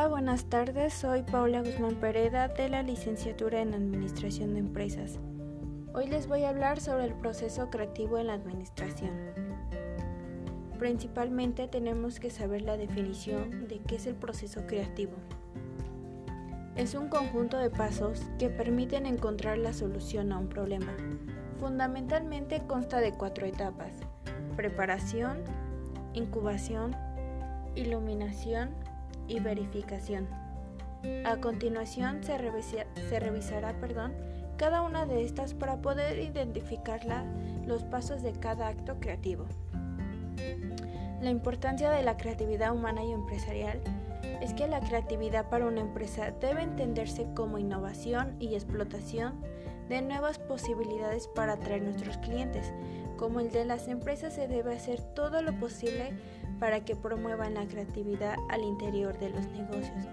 Hola, buenas tardes. Soy Paula Guzmán Pereda de la licenciatura en Administración de Empresas. Hoy les voy a hablar sobre el proceso creativo en la administración. Principalmente tenemos que saber la definición de qué es el proceso creativo. Es un conjunto de pasos que permiten encontrar la solución a un problema. Fundamentalmente consta de cuatro etapas. Preparación, incubación, iluminación y verificación. A continuación se, revisará perdón, cada una de estas para poder identificar los pasos de cada acto creativo. La importancia de la creatividad humana y empresarial es que la creatividad para una empresa debe entenderse como innovación y explotación de nuevas posibilidades para atraer nuestros clientes. Como el de las empresas se debe hacer todo lo posible para que promuevan la creatividad al interior de los negocios,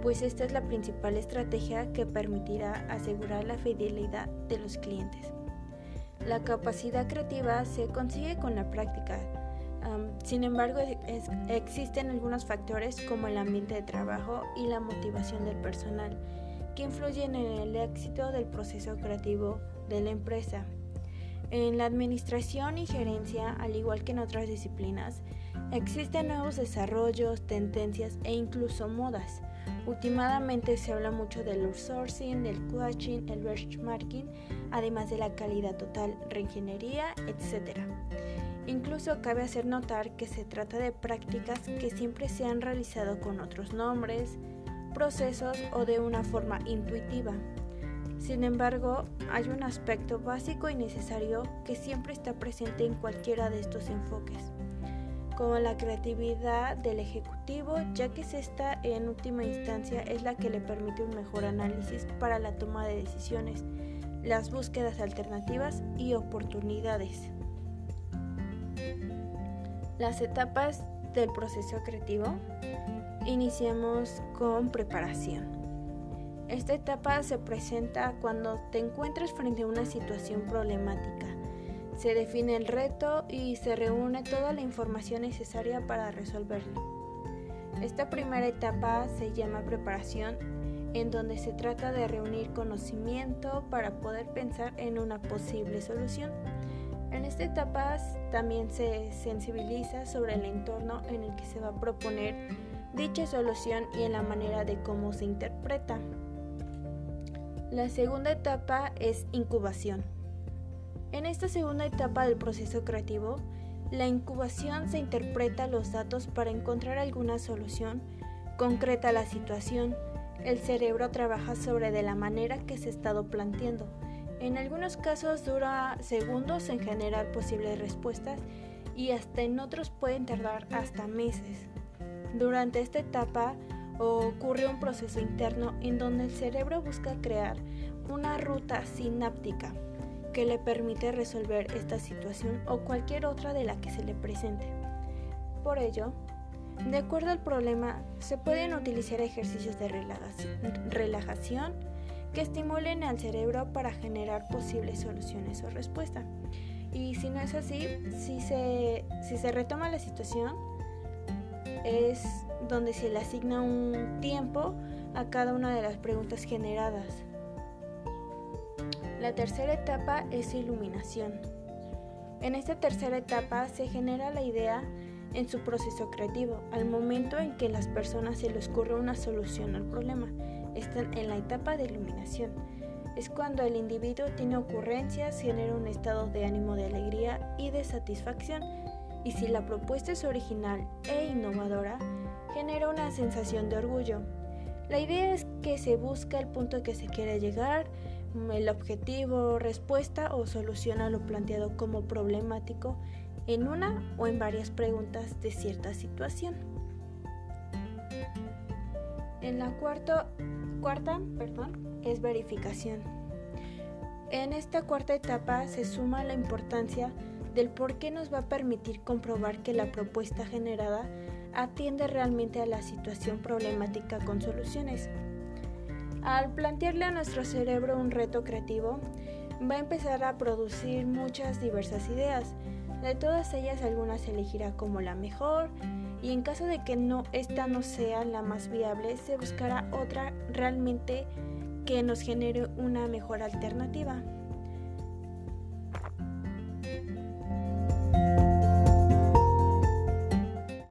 pues esta es la principal estrategia que permitirá asegurar la fidelidad de los clientes. La capacidad creativa se consigue con la práctica. sin embargo, existen algunos factores como el ambiente de trabajo y la motivación del personal que influyen en el éxito del proceso creativo de la empresa. En la administración y gerencia, al igual que en otras disciplinas, existen nuevos desarrollos, tendencias e incluso modas. Últimamente se habla mucho del outsourcing, del coaching, el benchmarking, además de la calidad total, reingeniería, etc. Incluso cabe hacer notar que se trata de prácticas que siempre se han realizado con otros nombres, procesos o de una forma intuitiva. Sin embargo, hay un aspecto básico y necesario que siempre está presente en cualquiera de estos enfoques, como la creatividad del ejecutivo, ya que esta en última instancia es la que le permite un mejor análisis para la toma de decisiones, las búsquedas alternativas y oportunidades. Las etapas del proceso creativo Iniciemos con preparación. Esta etapa se presenta cuando te encuentras frente a una situación problemática. Se define el reto y se reúne toda la información necesaria para resolverlo. Esta primera etapa se llama preparación, en donde se trata de reunir conocimiento para poder pensar en una posible solución. En esta etapa también se sensibiliza sobre el entorno en el que se va a proponer dicha solución y en la manera de cómo se interpreta. La segunda etapa es incubación. En esta segunda etapa del proceso creativo, la incubación se interpreta los datos para encontrar alguna solución concreta a la situación. El cerebro trabaja sobre de la manera que se ha estado planteando. En algunos casos dura segundos en generar posibles respuestas y hasta en otros pueden tardar hasta meses. Durante esta etapa ocurre un proceso interno en donde el cerebro busca crear una ruta sináptica que le permite resolver esta situación o cualquier otra de la que se le presente. Por ello, de acuerdo al problema, se pueden utilizar ejercicios de relajación que estimulen al cerebro para generar posibles soluciones o respuestas. Y si no es así, si se, si se retoma la situación, es donde se le asigna un tiempo a cada una de las preguntas generadas. La tercera etapa es iluminación. En esta tercera etapa se genera la idea en su proceso creativo, al momento en que las personas se les ocurre una solución al problema. Están en la etapa de iluminación. Es cuando el individuo tiene ocurrencias, genera un estado de ánimo de alegría y de satisfacción y si la propuesta es original e innovadora, genera una sensación de orgullo. La idea es que se busca el punto que se quiere llegar, el objetivo, respuesta o solución a lo planteado como problemático en una o en varias preguntas de cierta situación. En la cuarta, cuarta perdón, es verificación. En esta cuarta etapa se suma la importancia del por qué nos va a permitir comprobar que la propuesta generada atiende realmente a la situación problemática con soluciones. Al plantearle a nuestro cerebro un reto creativo, va a empezar a producir muchas diversas ideas. De todas ellas algunas elegirá como la mejor y en caso de que no esta no sea la más viable, se buscará otra realmente que nos genere una mejor alternativa.